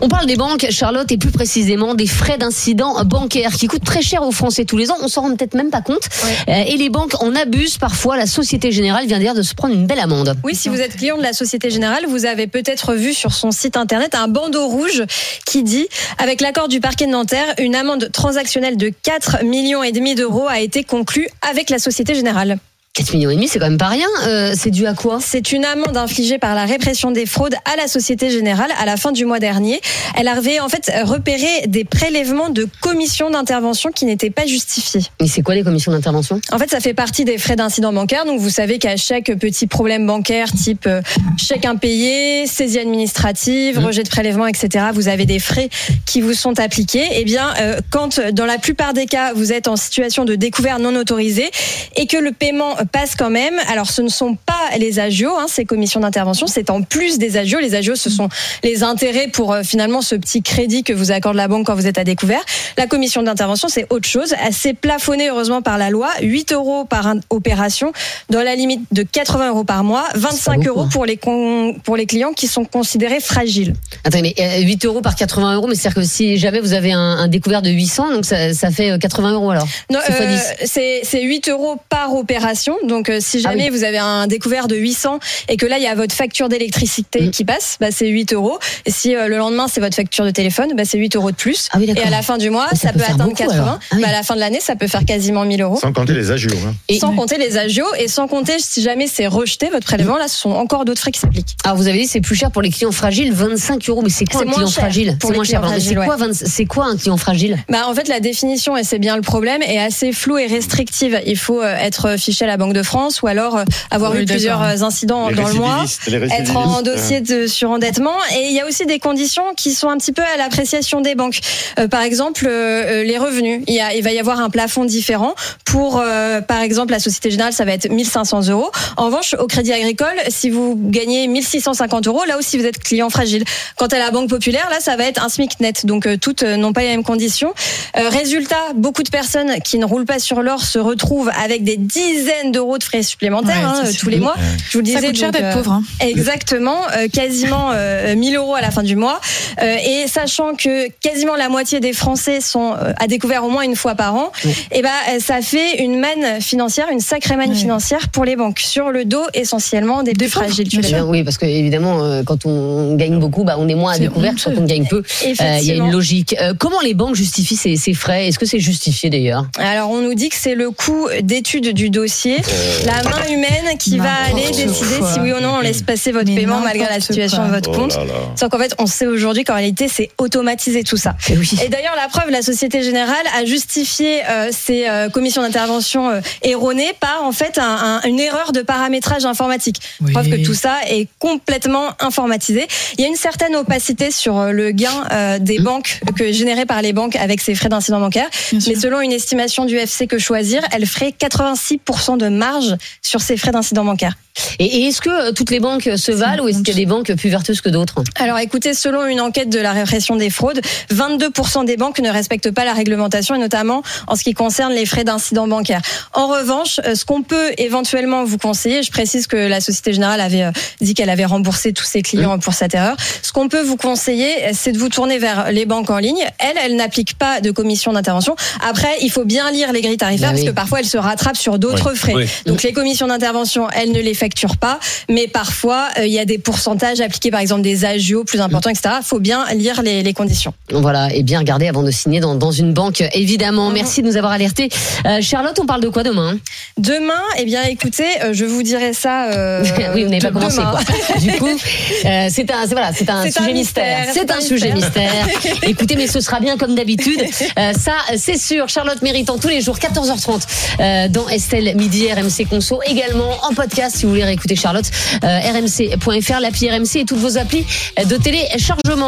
On parle des banques, Charlotte, et plus précisément des frais d'incident bancaires qui coûtent très cher aux Français tous les ans. On s'en rend peut-être même pas compte. Euh, et les banques en abusent parfois. La Société Générale vient d'ailleurs de se prendre une belle amende. Oui, si vous êtes client de la Société Générale, vous avez peut-être vu sur son site internet un bandeau rouge qui dit avec l'accord du parquet de Nanterre, une amende transactionnelle de 4 millions et demi d'euros a été conclue avec la Société Générale. 4 millions et demi, c'est quand même pas rien. Euh, c'est dû à quoi? C'est une amende infligée par la répression des fraudes à la Société Générale à la fin du mois dernier. Elle avait en fait repéré des prélèvements de commissions d'intervention qui n'étaient pas justifiés. Mais c'est quoi les commissions d'intervention? En fait, ça fait partie des frais d'incident bancaire. Donc, vous savez qu'à chaque petit problème bancaire, type euh, chèque impayé, saisie administrative, rejet de prélèvement, etc., vous avez des frais qui vous sont appliqués. Eh bien, euh, quand dans la plupart des cas, vous êtes en situation de découvert non autorisée et que le paiement passe quand même, alors ce ne sont pas les agios, hein, ces commissions d'intervention, c'est en plus des agios. Les agios, ce sont les intérêts pour euh, finalement ce petit crédit que vous accorde la banque quand vous êtes à découvert. La commission d'intervention, c'est autre chose. C'est plafonné heureusement par la loi, 8 euros par opération, dans la limite de 80 euros par mois, 25 beaucoup, euros hein. pour les, con- pour les clients qui sont considérés fragiles. Attends, mais euh, 8 euros par 80 euros, mais c'est-à-dire que si jamais vous avez un, un découvert de 800, donc ça, ça fait euh, 80 euros alors Non, C'est euh, 10. c'est c'est 8 euros par opération. Donc, euh, si Ah jamais oui. vous avez un découvert de 800 et que là, il y a votre facture d'électricité Mm. qui passe, bah, c'est 8 euros. Et si euh, le lendemain, c'est votre facture de téléphone, bah, c'est 8 euros de plus. Ah oui, et à la fin du mois, Ah, ça ça, peut atteindre beaucoup, 80. alors. Ah oui. Bah, à la fin de l'année, ça peut faire quasiment 1000 euros. Sans compter les agios. Hein. Et- Sans compter les agios et sans compter si jamais c'est rejeté votre prélèvement, là, ce sont encore d'autres frais qui s'appliquent. Alors vous avez dit c'est plus cher pour les clients fragiles, 25 euros. Mais c'est quoi un moins client cher fragile pour C'est moins cher. c'est quoi, 20 c'est quoi un client fragile? Bah, en fait, la définition, et c'est bien le problème, est assez floue et restrictive. Il faut euh, être fiché à la Banque de France ou alors euh, avoir Oui, eu plusieurs euh, incidents Les dans le mois. être en dossier de surendettement et il y a aussi des conditions qui sont un petit peu à l'appréciation des banques. Euh, par exemple, euh, les revenus. Il, y a, il va y avoir un plafond différent. Pour, euh, par exemple, la Société Générale, ça va être 1500 euros. En revanche, au Crédit Agricole, si vous gagnez 1650 euros, là aussi vous êtes client fragile. Quant à la Banque Populaire, là, ça va être un SMIC net. Donc euh, toutes n'ont pas les mêmes conditions. Euh, résultat, beaucoup de personnes qui ne roulent pas sur l'or se retrouvent avec des dizaines d'euros de frais supplémentaires Ouais, hein, euh, tous les mois. Je vous le Ça disais. coûte cher d'être euh, pauvre. Hein. Exactement, euh, quasiment euh, 1000 euros à la fin du mois. Euh, et sachant que quasiment la moitié des Français sont euh, à découvert au moins une fois par an, et ben euh, ça fait une manne financière, une sacrée manne financière pour les banques sur le dos essentiellement des, Des plus fragiles. Eh Oui, parce que évidemment, euh, quand on gagne beaucoup, bah, on est moins à découvert que quand on gagne peu. Euh, Il y a une logique. Euh, comment les banques justifient ces, ces frais? Est-ce que c'est justifié d'ailleurs? Alors on nous dit que c'est le coût d'étude du dossier, la main humaine qui va décider si oui ou non on laisse passer votre Mais paiement malgré la situation quoi. de votre oh compte. là là. Sauf qu'en fait, on sait aujourd'hui qu'en réalité, c'est automatisé tout ça. Eh oui. Et d'ailleurs, la preuve, la Société Générale a justifié euh, ces euh, commissions d'intervention euh, erronées par en fait un- un- une erreur de paramétrage informatique. Oui. Preuve que tout ça est complètement informatisé. Il y a une certaine opacité sur euh, le gain euh, des banques que généré par les banques avec ces frais d'incident bancaire. Bien sûr. Mais selon une estimation du FC que choisir, elle ferait 86% de marge sur ces frais d'incident bancaire. Et, et est-ce que euh, toutes les banques se valent ou est-ce qu'il y a des banques plus vertueuses que d'autres Alors écoutez, selon une enquête de la répression des fraudes, 22% des banques ne respectent pas la réglementation et notamment en ce qui concerne les frais d'incident bancaire. En revanche, euh, ce qu'on peut éventuellement vous conseiller, je précise que la Société Générale avait euh, dit qu'elle avait remboursé tous ses clients pour cette erreur. Ce qu'on peut vous conseiller, c'est de vous tourner vers les banques en ligne. Elles, elles n'appliquent pas de commission d'intervention. Après, il faut bien lire les grilles tarifaires Bah parce oui. que parfois elles se rattrapent sur d'autres Oui. frais. Oui. Donc les commissions d'intervention, elles ne les facturent pas, mais parfois euh, il y a des pourcentages appliqués, par exemple des agios plus importants, etc. Il faut bien lire les, les conditions. Voilà, et bien regarder avant de signer dans, dans une banque, évidemment. Merci de nous avoir alertés. Euh, Charlotte, on parle de quoi demain? Demain, eh bien écoutez, euh, je vous dirai ça. euh, Oui, vous n'avez pas commencé. Quoi. Du coup, euh, c'est un, voilà, c'est un sujet mystère, c'est un un sujet mystère. Écoutez, mais ce sera bien comme d'habitude. Euh, ça, c'est sûr. Charlotte méritant tous les jours 14h30 euh, dans Estelle Midi RMC Conso. Également en podcast si vous voulez réécouter Charlotte. Euh, rmc.fr, l'appli RMC et toutes vos applis de téléchargement.